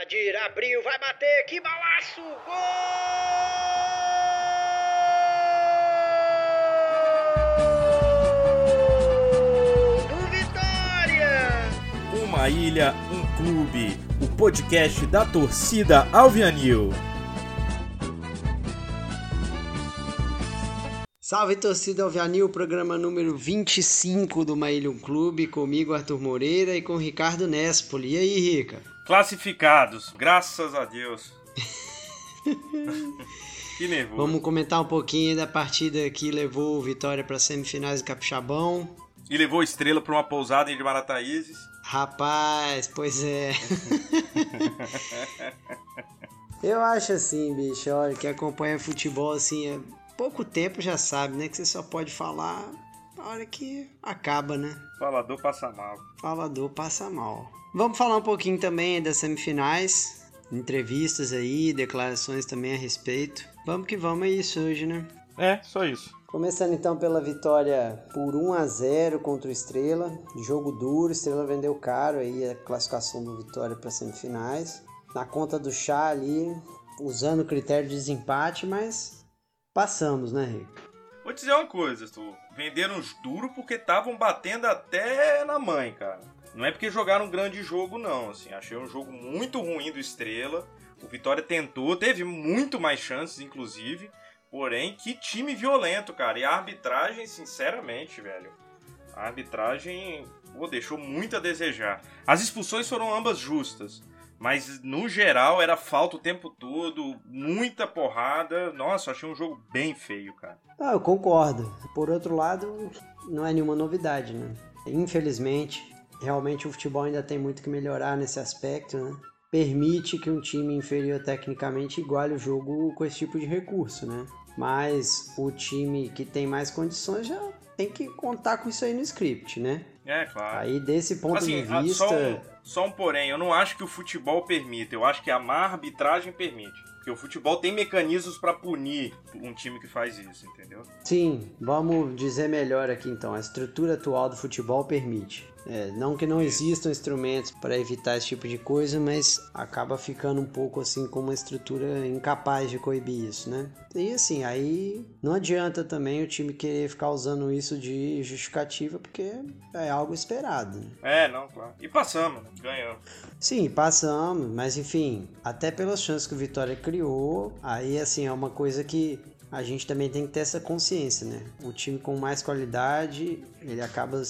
Adir abriu, vai bater, que balaço! Gol! Do Vitória! Uma ilha, um clube. O podcast da torcida Alvianil. Salve torcida Alvianil, programa número 25 do Maílion Clube, comigo Arthur Moreira e com Ricardo Nespoli. E aí, Rica? Classificados, graças a Deus. que nervoso. Vamos comentar um pouquinho da partida que levou Vitória para semifinais do Capixabão. E levou Estrela para uma pousada em Marataízes. Rapaz, pois é. Eu acho assim, bicho, olha, que acompanha futebol assim, é pouco tempo já sabe, né? Que você só pode falar na hora que acaba, né? Falador passa mal. Falador passa mal. Vamos falar um pouquinho também das semifinais, entrevistas aí, declarações também a respeito. Vamos que vamos, é isso hoje, né? É, só isso. Começando então pela vitória por 1 a 0 contra o Estrela, jogo duro, Estrela vendeu caro aí a classificação do Vitória para semifinais. Na conta do chá ali, usando o critério de desempate, mas passamos, né, Rico? Vou te dizer uma coisa, tu venderam os duros porque estavam batendo até na mãe, cara. Não é porque jogaram um grande jogo, não. Assim, achei um jogo muito ruim do Estrela. O Vitória tentou, teve muito mais chances, inclusive. Porém, que time violento, cara. E a arbitragem, sinceramente, velho. A arbitragem pô, deixou muito a desejar. As expulsões foram ambas justas. Mas no geral era falta o tempo todo, muita porrada. Nossa, achei um jogo bem feio, cara. Ah, eu concordo. Por outro lado, não é nenhuma novidade, né? Infelizmente, realmente o futebol ainda tem muito que melhorar nesse aspecto, né? Permite que um time inferior tecnicamente iguale o jogo com esse tipo de recurso, né? Mas o time que tem mais condições já tem que contar com isso aí no script, né? É, claro. Aí desse ponto assim, de vista. Só um, porém, eu não acho que o futebol permita, eu acho que a má arbitragem permite. Porque o futebol tem mecanismos para punir um time que faz isso, entendeu? Sim, vamos dizer melhor aqui então. A estrutura atual do futebol permite. É, não que não existam instrumentos para evitar esse tipo de coisa, mas acaba ficando um pouco assim com uma estrutura incapaz de coibir isso, né? E assim, aí não adianta também o time querer ficar usando isso de justificativa, porque é algo esperado. Né? É, não, claro. E passamos, né? ganhamos. Sim, passamos, mas enfim, até pelas chances que o Vitória criou, aí assim, é uma coisa que a gente também tem que ter essa consciência, né? O time com mais qualidade, ele acaba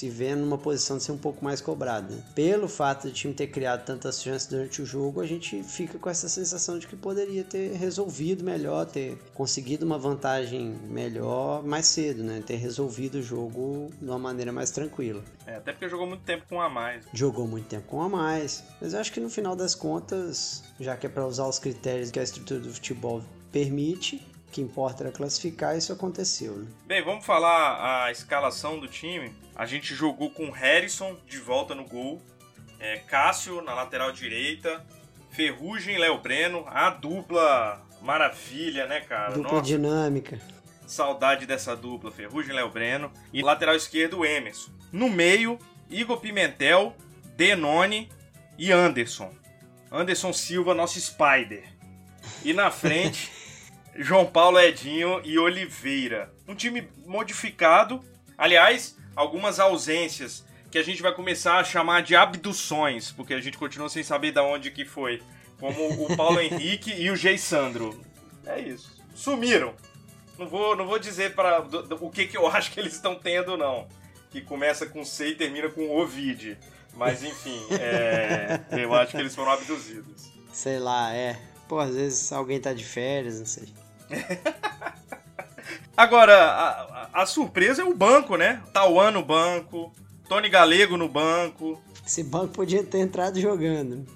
se vê numa posição de ser um pouco mais cobrado. Né? Pelo fato do time ter criado tantas chances durante o jogo, a gente fica com essa sensação de que poderia ter resolvido melhor, ter conseguido uma vantagem melhor mais cedo, né? Ter resolvido o jogo de uma maneira mais tranquila. É, até porque jogou muito tempo com a mais. Jogou muito tempo com a mais. Mas eu acho que no final das contas, já que é para usar os critérios que a estrutura do futebol permite, o que importa era classificar, isso aconteceu. Né? Bem, vamos falar a escalação do time. A gente jogou com Harrison de volta no gol, é, Cássio na lateral direita, Ferrugem e Léo Breno, a dupla maravilha, né, cara? Dupla Nossa, dinâmica. Saudade dessa dupla, Ferrugem e Léo Breno. E lateral esquerdo, Emerson. No meio, Igor Pimentel, Denone e Anderson. Anderson Silva, nosso Spider. E na frente. João Paulo Edinho e Oliveira. Um time modificado. Aliás, algumas ausências que a gente vai começar a chamar de abduções, porque a gente continua sem saber de onde que foi. Como o Paulo Henrique e o Gei Sandro. É isso. Sumiram. Não vou, não vou dizer para o que, que eu acho que eles estão tendo, não. Que começa com C e termina com Ovid. Mas enfim, é, eu acho que eles foram abduzidos. Sei lá, é. Pô, às vezes alguém tá de férias, não sei. Agora, a, a, surpresa é o banco, né? Tauan no banco, Tony Galego no banco. Esse banco podia ter entrado jogando.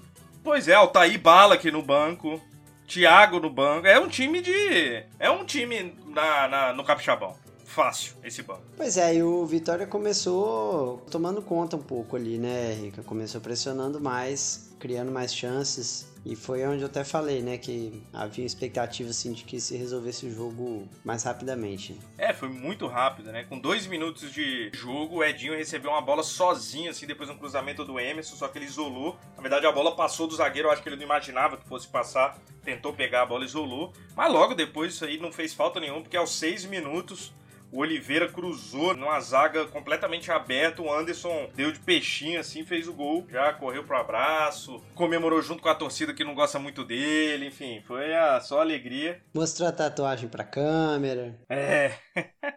Pois é, Altair Bala aqui no banco, Thiago no banco. É um time de. É um time na, na no Capixabão. Fácil esse banco. Pois é, e o Vitória começou tomando conta um pouco ali, né, Rica? Começou pressionando mais, criando mais chances. E foi onde eu até falei, né, que havia expectativa assim de que se resolvesse o jogo mais rapidamente. É, foi muito rápido, né? Com dois minutos de jogo, o Edinho recebeu uma bola sozinho, assim, depois de um cruzamento do Emerson, só que ele isolou. verdade, a bola passou do zagueiro, eu acho que ele não imaginava que fosse passar, tentou pegar a bola, isolou. Mas logo depois isso aí não fez falta nenhuma, porque aos seis minutos o Oliveira cruzou numa zaga completamente aberta. O Anderson deu de peixinho assim, fez o gol. Já correu pro abraço, comemorou junto com a torcida que não gosta muito dele. Enfim, foi a, só alegria. Mostrou a tatuagem pra câmera. É.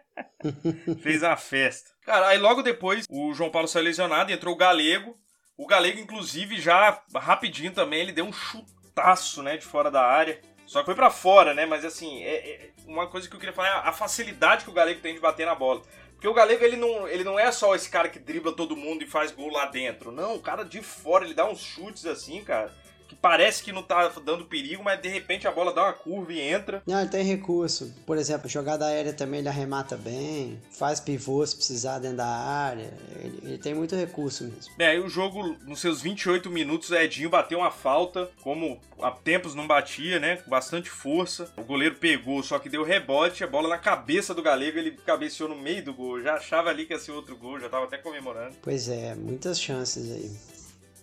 fez a festa. Cara, aí logo depois o João Paulo saiu lesionado entrou o Galego. O Galego, inclusive, já rapidinho também, ele deu um chutaço, né, de fora da área. Só que foi para fora, né? Mas assim, é, é, uma coisa que eu queria falar é a facilidade que o Galego tem de bater na bola. Porque o Galego, ele não, ele não é só esse cara que dribla todo mundo e faz gol lá dentro. Não, o cara de fora, ele dá uns chutes assim, cara que parece que não tá dando perigo, mas de repente a bola dá uma curva e entra. Não, ele tem recurso. Por exemplo, jogada aérea também ele arremata bem, faz pivô se precisar dentro da área. Ele, ele tem muito recurso mesmo. É, aí o jogo, nos seus 28 minutos, o Edinho bateu uma falta, como há tempos não batia, né? Com bastante força. O goleiro pegou, só que deu rebote, a bola na cabeça do Galego, ele cabeceou no meio do gol. Já achava ali que ia ser outro gol, já tava até comemorando. Pois é, muitas chances aí.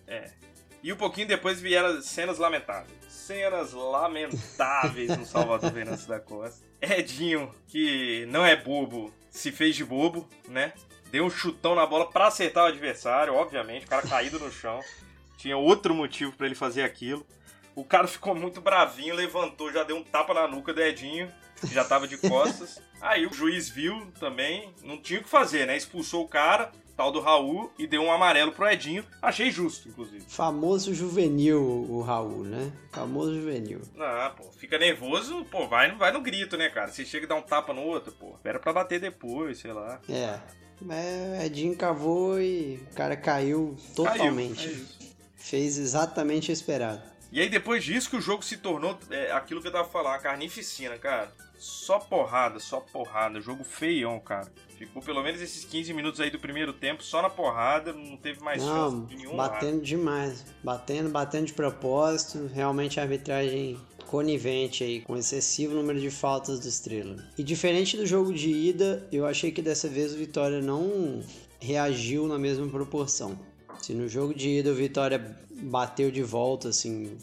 É. E um pouquinho depois vieram cenas lamentáveis. Cenas lamentáveis no Salvador Venâncio da Costa. Edinho, que não é bobo, se fez de bobo, né? Deu um chutão na bola para acertar o adversário, obviamente. O cara caído no chão. Tinha outro motivo para ele fazer aquilo. O cara ficou muito bravinho, levantou, já deu um tapa na nuca do Edinho, que já tava de costas. Aí o juiz viu também, não tinha o que fazer, né? Expulsou o cara, tal do Raul e deu um amarelo pro Edinho. Achei justo, inclusive. Famoso juvenil o Raul, né? Famoso juvenil. Não, pô, fica nervoso, pô, vai, vai no grito, né, cara? Você chega e dá um tapa no outro, pô, espera pra bater depois, sei lá. É. É, Edinho cavou e o cara caiu totalmente. Caiu, é Fez exatamente o esperado. E aí depois disso que o jogo se tornou é, aquilo que eu tava falando, a carnificina, cara. Só porrada, só porrada. Jogo feião, cara. Ficou pelo menos esses 15 minutos aí do primeiro tempo só na porrada, não teve mais não, chance de nenhum Batendo lado. demais. Batendo, batendo de propósito. Realmente a arbitragem conivente aí, com excessivo número de faltas do Estrela. E diferente do jogo de ida, eu achei que dessa vez o Vitória não reagiu na mesma proporção. Se no jogo de ida o Vitória bateu de volta, assim,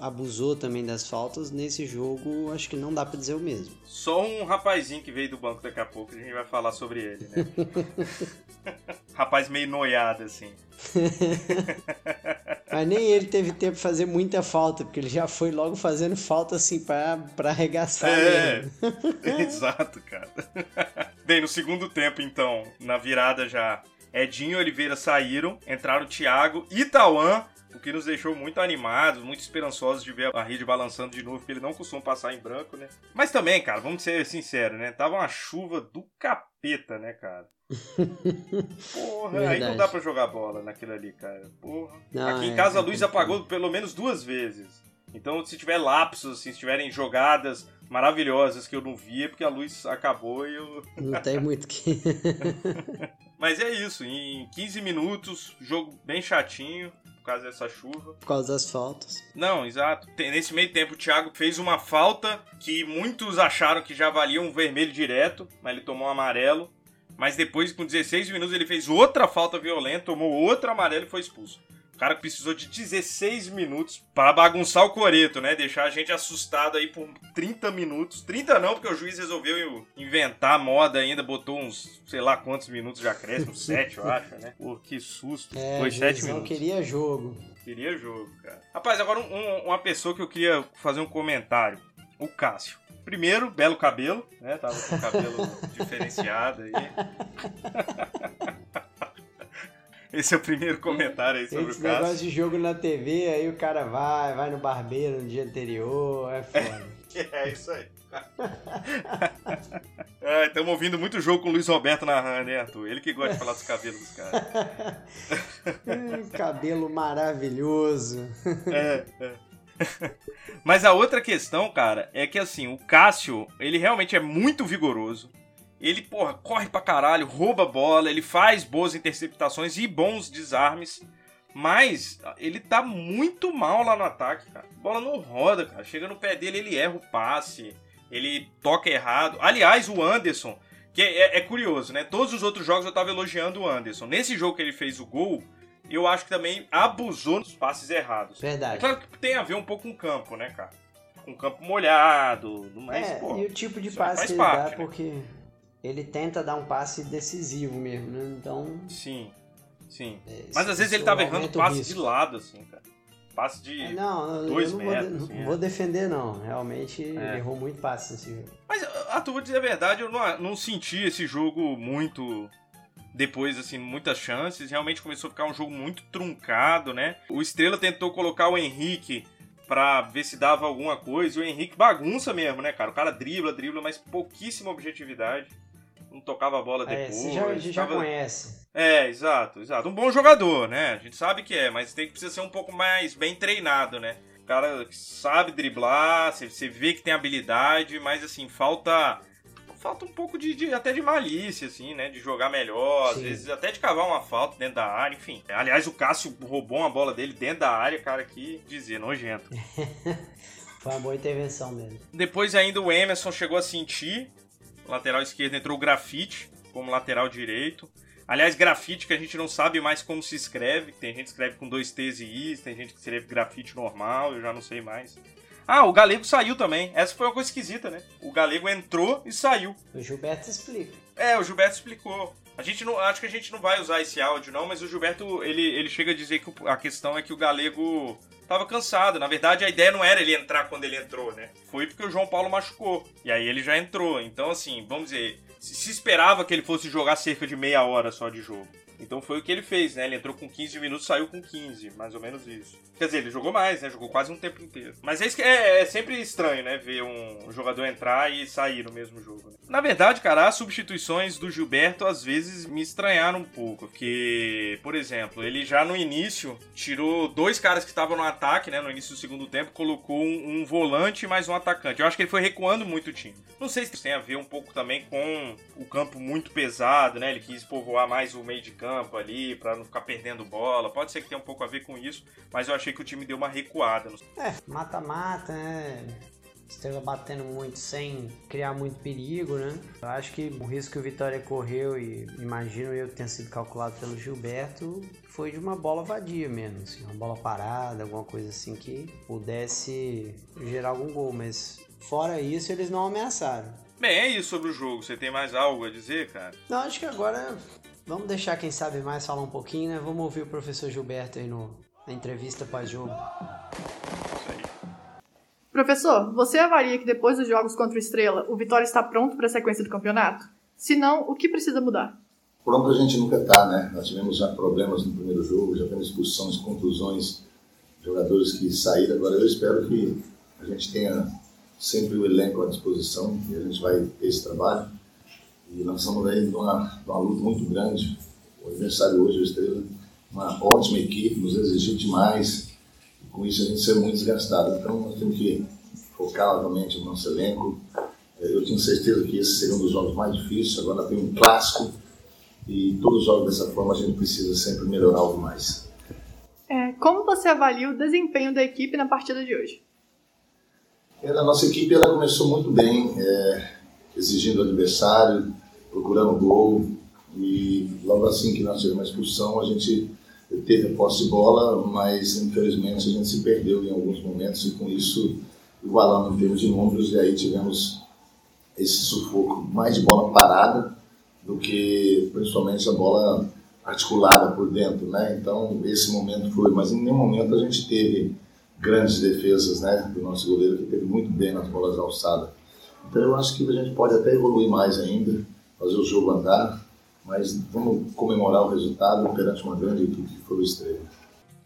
abusou também das faltas, nesse jogo acho que não dá para dizer o mesmo. Só um rapazinho que veio do banco daqui a pouco, a gente vai falar sobre ele, né? Rapaz meio noiado, assim. Mas nem ele teve tempo de fazer muita falta, porque ele já foi logo fazendo falta assim pra, pra arregaçar é, Exato, cara. Bem, no segundo tempo, então, na virada já Edinho e Oliveira saíram, entraram Thiago e Tauan, o que nos deixou muito animados, muito esperançosos de ver a rede balançando de novo, porque ele não costuma passar em branco, né? Mas também, cara, vamos ser sinceros, né? Tava uma chuva do capeta, né, cara? Porra, Verdade. aí não dá pra jogar bola naquilo ali, cara. Porra. Não, Aqui em é, casa é, a luz apagou pelo menos duas vezes. Então, se tiver lapsos, assim, se tiverem jogadas maravilhosas que eu não via, é porque a luz acabou e eu. Não tem muito que. Mas é isso, em 15 minutos, jogo bem chatinho por causa dessa chuva. Por causa das faltas. Não, exato. Nesse meio tempo, o Thiago fez uma falta que muitos acharam que já valia um vermelho direto, mas ele tomou um amarelo. Mas depois, com 16 minutos, ele fez outra falta violenta, tomou outro amarelo e foi expulso. O cara precisou de 16 minutos para bagunçar o coreto, né? Deixar a gente assustado aí por 30 minutos. 30 não, porque o juiz resolveu inventar moda ainda, botou uns, sei lá quantos minutos já cresce, uns 7, eu acho, né? Pô, que susto. É, Foi 7 minutos. queria jogo. Queria jogo, cara. Rapaz, agora um, uma pessoa que eu queria fazer um comentário. O Cássio. Primeiro, belo cabelo, né? Tava com o cabelo diferenciado aí. Esse é o primeiro comentário aí sobre Esse o caso. negócio de jogo na TV, aí o cara vai, vai no barbeiro no dia anterior, é foda. é isso aí. Estamos é, ouvindo muito jogo com o Luiz Roberto narrando, né, Arthur? Ele que gosta de falar dos cabelos dos caras. Cabelo maravilhoso. É, é. Mas a outra questão, cara, é que assim, o Cássio, ele realmente é muito vigoroso. Ele, porra, corre pra caralho, rouba bola, ele faz boas interceptações e bons desarmes. Mas ele tá muito mal lá no ataque, cara. A bola não roda, cara. Chega no pé dele, ele erra o passe, ele toca errado. Aliás, o Anderson, que é, é, é curioso, né? Todos os outros jogos eu tava elogiando o Anderson. Nesse jogo que ele fez o gol, eu acho que também abusou dos passes errados. Verdade. É claro que tem a ver um pouco com o campo, né, cara? Com o campo molhado, mas, é, pô, e o tipo de passe que ele parte, dá, né? porque ele tenta dar um passe decisivo mesmo, né? Então. Sim, sim. é, Mas às vezes ele tava errando aumenta o passe risco. de lado, assim, cara. Passe de. É, Não, eu dois não, vou, metros, de- assim, não é. vou defender, não. Realmente É. errou muito passe nesse jogo. Mas, Arthur, vou dizer a verdade, eu não, não senti esse jogo muito. Depois, assim, muitas chances. Realmente começou a ficar um jogo muito truncado, né? O Estrela tentou colocar o Henrique pra ver se dava alguma coisa. E o Henrique bagunça mesmo, né, cara? O cara dribla, dribla, mas pouquíssima objetividade. Não tocava a bola É, depois. você já, já conhece. É, exato, exato. Um bom jogador, né? A gente sabe que é, mas tem que precisa ser um pouco mais bem treinado, né? O cara que sabe driblar, você, vê que tem habilidade, mas assim, falta falta um pouco de, de- até de malícia, assim, né? De jogar melhor, às Sim. vezes até de cavar uma falta dentro da área, enfim. Aliás, o Cássio roubou uma bola dele dentro da área, cara, que dizer, nojento. Foi uma boa intervenção mesmo. Depois ainda o Emerson chegou a sentir. Lateral esquerdo entrou o Grafite como lateral direito. Aliás, grafite que a gente não sabe mais como se escreve. Tem gente que escreve com dois T's e I's, tem gente que escreve grafite normal, eu já não sei mais. Ah, o Galego saiu também. Essa foi uma coisa esquisita, né? O Galego entrou e saiu. O Gilberto explica. É, o Gilberto explicou. A gente não, acho que a gente não vai usar esse áudio não, mas o Gilberto ele, ele chega a dizer que a questão é que o Galego tava cansado. Na verdade, a ideia não era ele entrar quando ele entrou, né? Foi porque o João Paulo machucou. E aí ele já entrou. Então, assim, vamos dizer, se, esperava que ele fosse jogar cerca de meia hora só de jogo. Então foi o que ele fez, né? Ele entrou com 15 minutos, saiu com 15, mais ou menos isso. Quer dizer, ele jogou mais, né? Jogou quase um tempo inteiro. Mas é, é, é sempre estranho, né? Ver um jogador entrar e sair no mesmo jogo. né? Na verdade, cara, as substituições do Gilberto às vezes me estranharam um pouco. Porque, por exemplo, ele já no início tirou dois caras que estavam no ataque, né? No início do segundo tempo, colocou um, um volante mais um atacante. Eu acho que ele foi recuando muito o time. Não sei se tem a ver um pouco também com o campo muito pesado, né? Ele quis povoar mais o meio de campo ali pra não ficar perdendo bola. Pode ser que tenha um pouco a ver com isso, mas eu achei que o time deu uma recuada. É, mata-mata, né? Estrela batendo muito sem criar muito perigo, né? Eu acho que o risco que o Vitória correu, e imagino eu que tenha sido calculado pelo Gilberto, foi de uma bola vadia mesmo, assim, uma bola parada, alguma coisa assim que pudesse gerar algum gol, mas fora isso eles não ameaçaram. Bem, é isso sobre o jogo. Você tem mais algo a dizer, cara? Não, acho que agora vamos deixar quem sabe mais falar um pouquinho, né? Vamos ouvir o professor Gilberto aí no, na entrevista pós-jogo. Professor, você avalia que depois dos jogos contra o Estrela, o Vitória está pronto para a sequência do campeonato? Se não, o que precisa mudar? Pronto a gente nunca está, né? Nós tivemos já problemas no primeiro jogo, já temos expulsões, contusões, jogadores que saíram. Agora eu espero que a gente tenha sempre o elenco à disposição e a gente vai ter esse trabalho. E nós estamos aí numa, numa luta muito grande. O adversário hoje, o Estrela, uma ótima equipe, nos exigiu demais. E com isso a gente ser muito desgastado. Então nós temos que focar novamente no nosso elenco. Eh, Eu tenho certeza que esse seria um dos jogos mais difíceis. Agora tem um clássico e todos jogam dessa forma, a gente precisa sempre melhorar algo mais. É, como você avalia o desempenho da equipe na partida de hoje? É, A nossa equipe ela começou muito bem, é, exigindo adversário, procurando gol e logo assim que nós tivemos a expulsão a gente teve a posse de bola, mas infelizmente a gente se perdeu em alguns momentos e com isso igualamos em termos de números e aí tivemos esse sufoco mais de bola parada do que principalmente a bola articulada por dentro, né? Então esse momento foi, mas em nenhum momento a gente teve grandes defesas, né? Do nosso goleiro que teve muito bem nas bolas alçadas. Então eu acho que a gente pode até evoluir mais ainda, fazer o jogo andar, mas vamos comemorar o resultado perante uma grande equipe que foi o Estrela.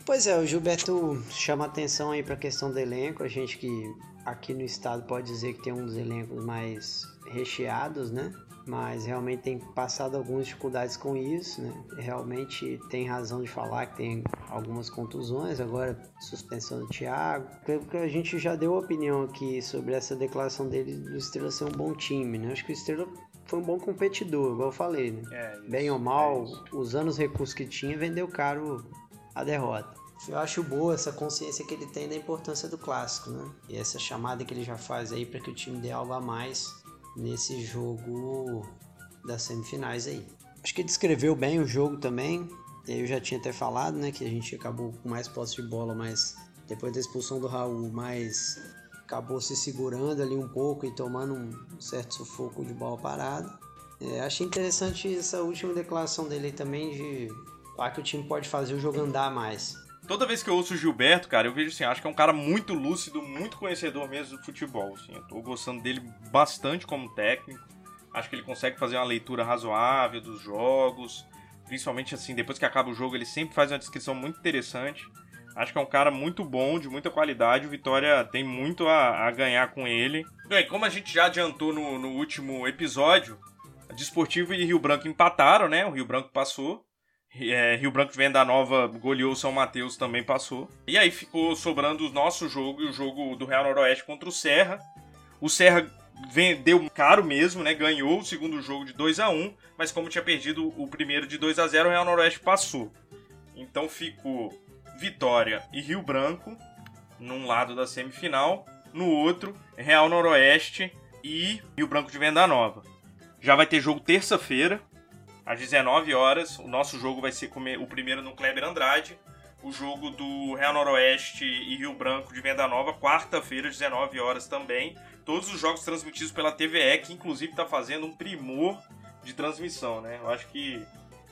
Pois é, o Gilberto chama atenção aí para a questão do elenco. A gente que aqui no estado pode dizer que tem um dos elencos mais recheados, né? Mas realmente tem passado algumas dificuldades com isso, né? Realmente tem razão de falar que tem algumas contusões, agora suspensão do Thiago. Creio que a gente já deu opinião aqui sobre essa declaração dele do Estrela ser um bom time, né? Acho que o Estrela foi um bom competidor, igual eu falei, né? É isso, Bem ou mal, é usando os recursos que tinha, vendeu caro a derrota. Eu acho boa essa consciência que ele tem da importância do clássico, né? E essa chamada que ele já faz aí para que o time dê algo a mais nesse jogo das semifinais aí. Acho que descreveu bem o jogo também. eu já tinha até falado, né, que a gente acabou com mais posse de bola, mas depois da expulsão do Raul, mais acabou se segurando ali um pouco e tomando um certo sufoco de bola parada. É, achei interessante essa última declaração dele também de falar que o time pode fazer o jogo andar mais. Toda vez que eu ouço o Gilberto, cara, eu vejo assim, acho que é um cara muito lúcido, muito conhecedor mesmo do futebol. Assim. Eu tô gostando dele bastante como técnico. Acho que ele consegue fazer uma leitura razoável dos jogos. Principalmente assim, depois que acaba o jogo, ele sempre faz uma descrição muito interessante. Acho que é um cara muito bom, de muita qualidade. O Vitória tem muito a, a ganhar com ele. Bem, como a gente já adiantou no, no último episódio, Desportivo e Rio Branco empataram, né? O Rio Branco passou. É, Rio Branco Venda Nova goleou São Mateus, também passou. E aí ficou sobrando o nosso jogo e o jogo do Real Noroeste contra o Serra. O Serra vendeu caro mesmo, né? Ganhou o segundo jogo de 2 a 1 mas como tinha perdido o primeiro de 2 a 0 o Real Noroeste passou. Então ficou Vitória e Rio Branco num lado da semifinal, no outro Real Noroeste e Rio Branco de Venda Nova. Já vai ter jogo terça-feira, às 19 horas. O nosso jogo vai ser o primeiro no Kleber Andrade. O jogo do Real Noroeste e Rio Branco de Venda Nova, quarta-feira, às 19 horas também. Todos os jogos transmitidos pela TVE, que inclusive está fazendo um primor de transmissão, né? Eu acho que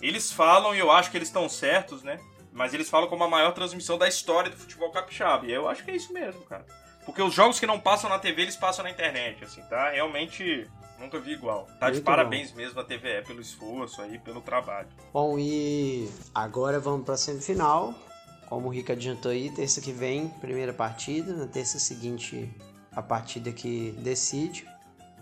eles falam e eu acho que eles estão certos, né? Mas eles falam como a maior transmissão da história do futebol capixaba. E eu acho que é isso mesmo, cara. Porque os jogos que não passam na TV, eles passam na internet, assim, tá? Realmente nunca vi igual. Tá Muito de parabéns bom. mesmo a TVE pelo esforço aí, pelo trabalho. Bom, e agora vamos pra semifinal. Como o Rico adiantou aí, terça que vem, primeira partida. Na terça seguinte, a partida que decide.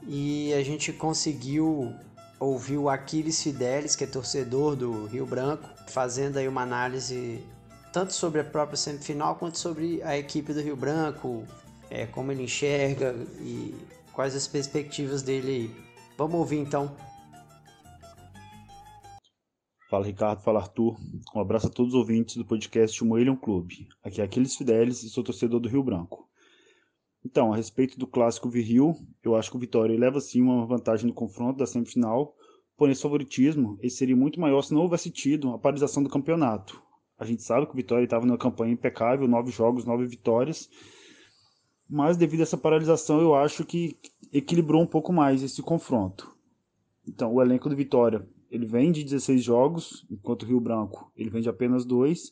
E a gente conseguiu ouvir o Aquiles Fidelis, que é torcedor do Rio Branco, fazendo aí uma análise tanto sobre a própria semifinal quanto sobre a equipe do Rio Branco, é, como ele enxerga e quais as perspectivas dele aí. Vamos ouvir então. Fala Ricardo, fala Arthur. Um abraço a todos os ouvintes do podcast Moelhon Clube. Aqui é Aquiles Fidelis e sou torcedor do Rio Branco. Então, a respeito do clássico Viril, eu acho que o Vitória leva sim uma vantagem no confronto da semifinal, porém esse favoritismo esse seria muito maior se não houvesse tido a paralisação do campeonato. A gente sabe que o Vitória estava numa campanha impecável, nove jogos, nove vitórias, mas devido a essa paralisação eu acho que equilibrou um pouco mais esse confronto. Então, o elenco do Vitória ele vem de 16 jogos, enquanto o Rio Branco ele vem de apenas dois.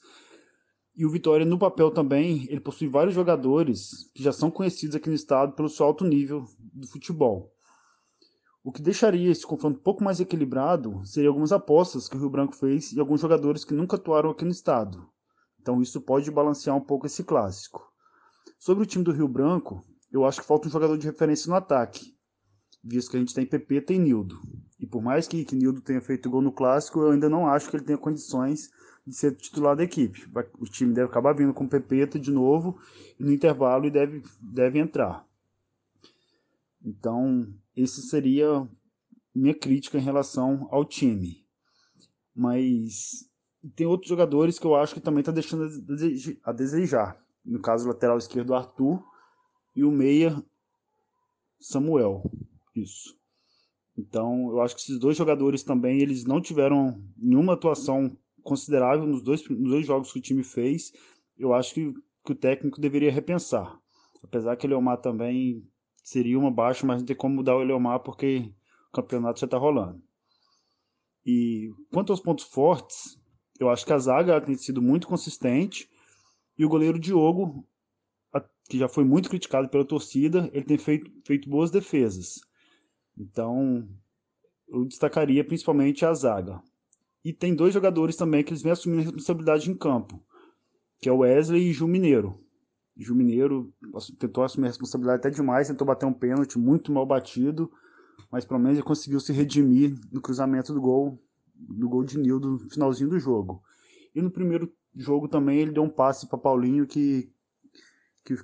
E o Vitória, no papel também, ele possui vários jogadores que já são conhecidos aqui no estado pelo seu alto nível do futebol. O que deixaria esse confronto um pouco mais equilibrado seria algumas apostas que o Rio Branco fez e alguns jogadores que nunca atuaram aqui no estado. Então isso pode balancear um pouco esse clássico. Sobre o time do Rio Branco, eu acho que falta um jogador de referência no ataque, visto que a gente tem PP e Nildo. E por mais que, que Nildo tenha feito gol no clássico, eu ainda não acho que ele tenha condições de ser titular da equipe. O time deve acabar vindo com o Pepeta de novo no intervalo e deve, deve entrar. Então, esse seria minha crítica em relação ao time. Mas tem outros jogadores que eu acho que também está deixando a desejar. No caso, lateral esquerdo, Arthur, e o meia, Samuel. Isso. Então, eu acho que esses dois jogadores também, eles não tiveram nenhuma atuação considerável nos dois, nos dois jogos que o time fez. Eu acho que, que o técnico deveria repensar. Apesar que o Leomar também seria uma baixa, mas não tem como mudar o Leomar porque o campeonato já está rolando. E quanto aos pontos fortes, eu acho que a zaga tem sido muito consistente e o goleiro Diogo, que já foi muito criticado pela torcida, ele tem feito, feito boas defesas. Então, eu destacaria principalmente a zaga. E tem dois jogadores também que eles vêm assumindo responsabilidade em campo, que é o Wesley e Ju Mineiro. Ju Mineiro tentou assumir a responsabilidade até demais, tentou bater um pênalti muito mal batido, mas pelo menos ele conseguiu se redimir no cruzamento do gol, do gol de Nildo no finalzinho do jogo. E no primeiro jogo também ele deu um passe para Paulinho que, que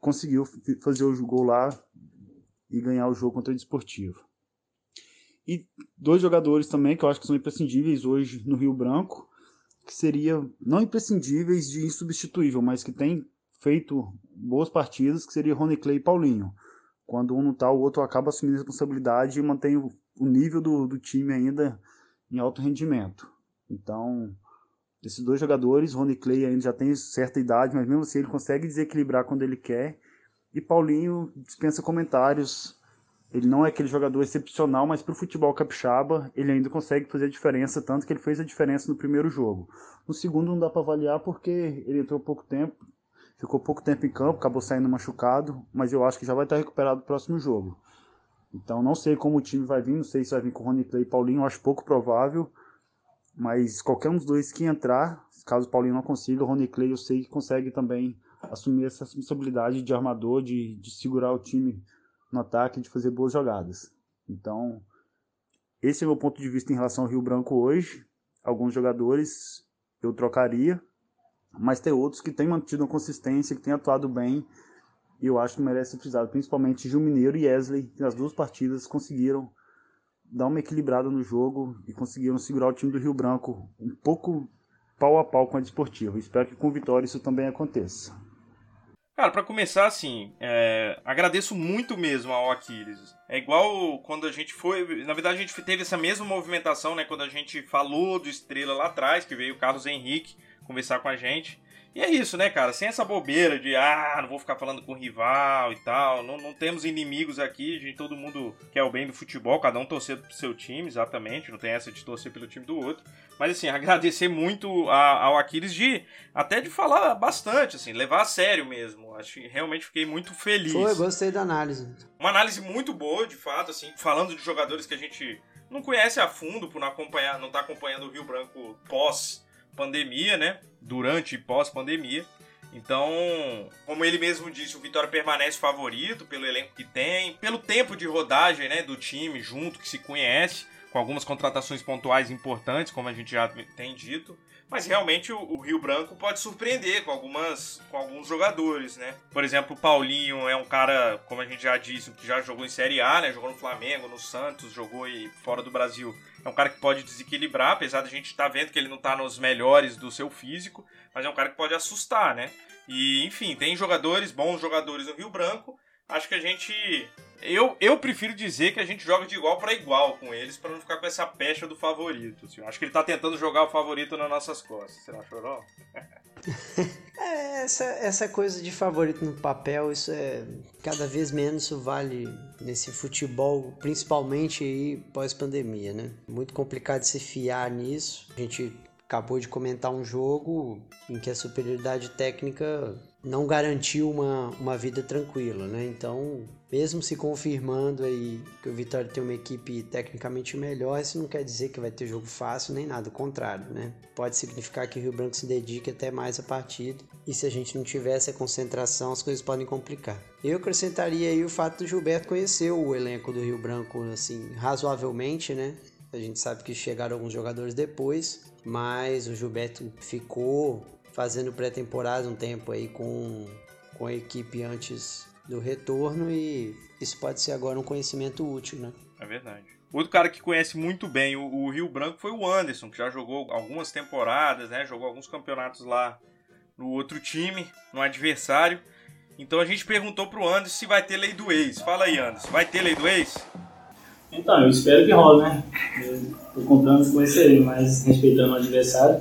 conseguiu fazer o gol lá e ganhar o jogo contra o Desportivo. E dois jogadores também que eu acho que são imprescindíveis hoje no Rio Branco, que seria não imprescindíveis de insubstituível, mas que tem feito boas partidas, que seria Rony Clay e Paulinho. Quando um não tá, o outro acaba assumindo a responsabilidade e mantém o, nível do, do time ainda em alto rendimento. Então, Esses dois jogadores, Rony Clay ainda já tem certa idade, mas mesmo assim ele consegue desequilibrar quando ele quer. E Paulinho dispensa comentários. Ele não é aquele jogador excepcional, mas para o futebol capixaba ele ainda consegue fazer a diferença, tanto que ele fez a diferença no primeiro jogo. No segundo não dá para avaliar porque ele entrou pouco tempo, ficou pouco tempo em campo, acabou saindo machucado, mas eu acho que já vai estar recuperado no próximo jogo. Então não sei como o time vai vir, não sei se vai vir com Rony Clay e Paulinho, acho pouco provável. Mas qualquer um dos dois que entrar, caso o Paulinho não consiga, o Rony Clay eu sei que consegue também assumir essa responsabilidade de armador, de, de segurar o time no ataque, de fazer boas jogadas. Então, esse é o meu ponto de vista em relação ao Rio Branco hoje. Alguns jogadores eu trocaria, mas tem outros que têm mantido uma consistência, que têm atuado bem e eu acho que merece ser utilizado, principalmente Gil Mineiro e Wesley, que nas duas partidas conseguiram dar uma equilibrada no jogo e conseguiram segurar o time do Rio Branco um pouco pau a pau com a Desportiva. Espero que com vitória isso também aconteça. Cara, para começar, assim, é, agradeço muito mesmo ao Aquiles. É igual quando a gente foi. Na verdade, a gente teve essa mesma movimentação, né? Quando a gente falou do Estrela lá atrás, que veio o Carlos Henrique conversar com a gente. E é isso, né, cara? Sem essa bobeira de, ah, não vou ficar falando com rival e tal. Não, não temos inimigos aqui, gente. Todo mundo quer o bem do futebol, cada um torcer pro seu time, exatamente. Não tem essa de torcer pelo time do outro. Mas, assim, agradecer muito a, ao Aquiles de, até de falar bastante, assim, levar a sério mesmo. Acho que realmente fiquei muito feliz. Foi, gostei da análise. Uma análise muito boa, de fato, assim, falando de jogadores que a gente não conhece a fundo por não acompanhar, não tá acompanhando o Rio Branco pós pandemia, né? Durante e pós-pandemia. Então, como ele mesmo disse, o Vitória permanece favorito pelo elenco que tem, pelo tempo de rodagem né, do time junto, que se conhece, com algumas contratações pontuais importantes, como a gente já tem dito. Mas realmente o, Rio Branco pode surpreender com, algumas, com alguns jogadores, né? Por exemplo, o Paulinho é um cara, como a gente já disse, que já jogou em Série A, né? Jogou no Flamengo, no Santos, jogou fora do Brasil. É um cara que pode desequilibrar, apesar de a gente estar tá vendo que ele não está nos melhores do seu físico, mas é um cara que pode assustar, né? E, enfim, tem jogadores, bons jogadores no Rio Branco. Acho que a gente eu, eu prefiro dizer que a gente joga de igual para igual com eles para não ficar com essa pecha do favorito. Assim. Acho que ele tá tentando jogar o favorito nas nossas costas. Você não achou, é, essa, essa coisa de favorito no papel, isso é. Cada vez menos isso vale nesse futebol, principalmente aí pós-pandemia, né? Muito complicado se fiar nisso. A gente acabou de comentar um jogo em que a superioridade técnica não garantiu uma, uma vida tranquila, né? Então, mesmo se confirmando aí que o Vitória tem uma equipe tecnicamente melhor, isso não quer dizer que vai ter jogo fácil nem nada, o contrário, né? Pode significar que o Rio Branco se dedique até mais a partida e se a gente não tiver essa concentração, as coisas podem complicar. Eu acrescentaria aí o fato do Gilberto conhecer o elenco do Rio Branco, assim, razoavelmente, né? A gente sabe que chegaram alguns jogadores depois, mas o Gilberto ficou fazendo pré-temporada um tempo aí com, com a equipe antes do retorno e isso pode ser agora um conhecimento útil, né? É verdade. Outro cara que conhece muito bem o, o, Rio Branco foi o Anderson, que já jogou algumas temporadas, né? Jogou alguns campeonatos lá no outro time, no adversário. Então a gente perguntou pro Anderson se vai ter lei do ex. Fala aí, Anderson, vai ter lei do ex? Então, eu espero que role, né? Eu tô contando com esse aí, mas respeitando o adversário.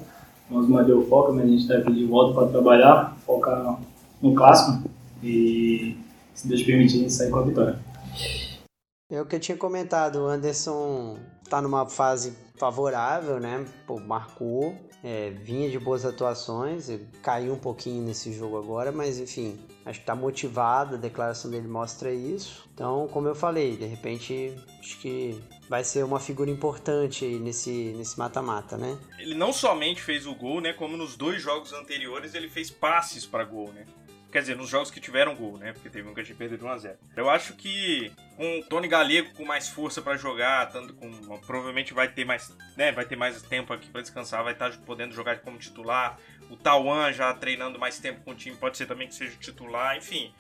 Nós mandei o foco, mas a gente está aqui de volta para trabalhar, focar no clássico e, se Deus permitir, a gente sair com a vitória. É o que eu tinha comentado, o Anderson está numa fase favorável, né? Pô, marcou, é, vinha de boas atuações, caiu um pouquinho nesse jogo agora, mas enfim, acho que está motivado, a declaração dele mostra isso. Então, como eu falei, de repente, acho que vai ser uma figura importante nesse nesse mata-mata, né? Ele não somente fez o gol, né, como nos dois jogos anteriores ele fez passes para gol, né? Quer dizer, nos jogos que tiveram gol, né? Porque teve um que a gente perdeu de 1x0. Eu acho que com o Tony Galego com mais força para jogar, tanto com. Provavelmente vai ter mais. Né, vai ter mais tempo aqui para descansar, vai estar tá podendo jogar como titular. O Tauan já treinando mais tempo com o time, pode ser também que seja titular, enfim.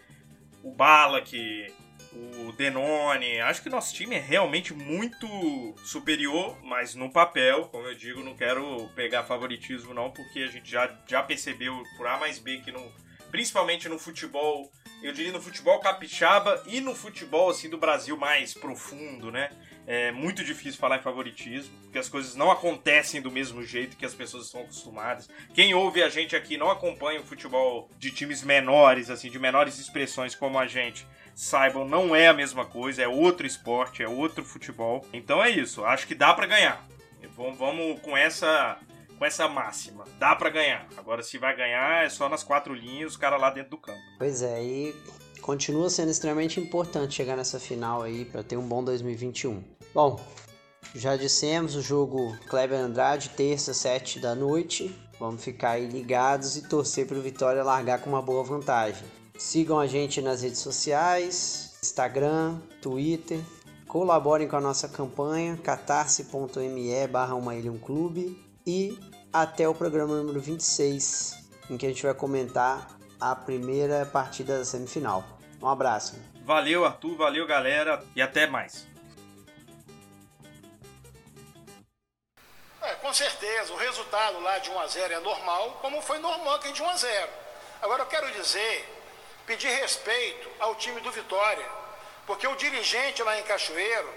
O Bala, que. O Denone, acho que nosso time é realmente muito superior, mas no papel, como eu digo, não quero pegar favoritismo não, porque a gente já, já percebeu por A mais B que não, principalmente no futebol eu diria no futebol capixaba e no futebol assim do Brasil mais profundo, né? É muito difícil falar em favoritismo, porque as coisas não acontecem do mesmo jeito que as pessoas estão acostumadas. Quem ouve a gente aqui não acompanha o futebol de times menores, assim, de menores expressões como a gente. Saibam, não é a mesma coisa, é outro esporte, é outro futebol. Então é isso, acho que dá para ganhar. Vamos, vamos com essa com essa máxima. Dá para ganhar. Agora, se vai ganhar, é só nas quatro linhas, os caras lá dentro do campo. Pois é, e continua sendo extremamente importante chegar nessa final aí para ter um bom 2021. Bom, já dissemos o jogo Kleber Andrade, terça, sete da noite. Vamos ficar aí ligados e torcer para o Vitória largar com uma boa vantagem. Sigam a gente nas redes sociais, Instagram, Twitter. Colaborem com a nossa campanha catarse.me barra uma ilha um clube e até o programa número 26, em que a gente vai comentar a primeira partida da semifinal. Um abraço. Valeu, Arthur, valeu, galera, e até mais. É, com certeza, o resultado lá de 1 a 0 é normal, como foi normal aqui de 1 a 0. Agora eu quero dizer, pedir respeito ao time do Vitória, porque o dirigente lá em Cachoeiro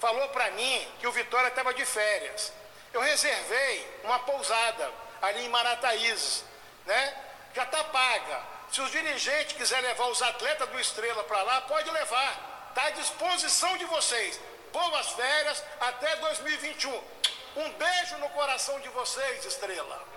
falou para mim que o Vitória estava de férias. Eu reservei uma pousada ali em Marataízes, né? Já está paga. Se os dirigentes quiserem levar os atletas do Estrela para lá, pode levar. Está à disposição de vocês. Boas férias até 2021. Um beijo no coração de vocês, Estrela.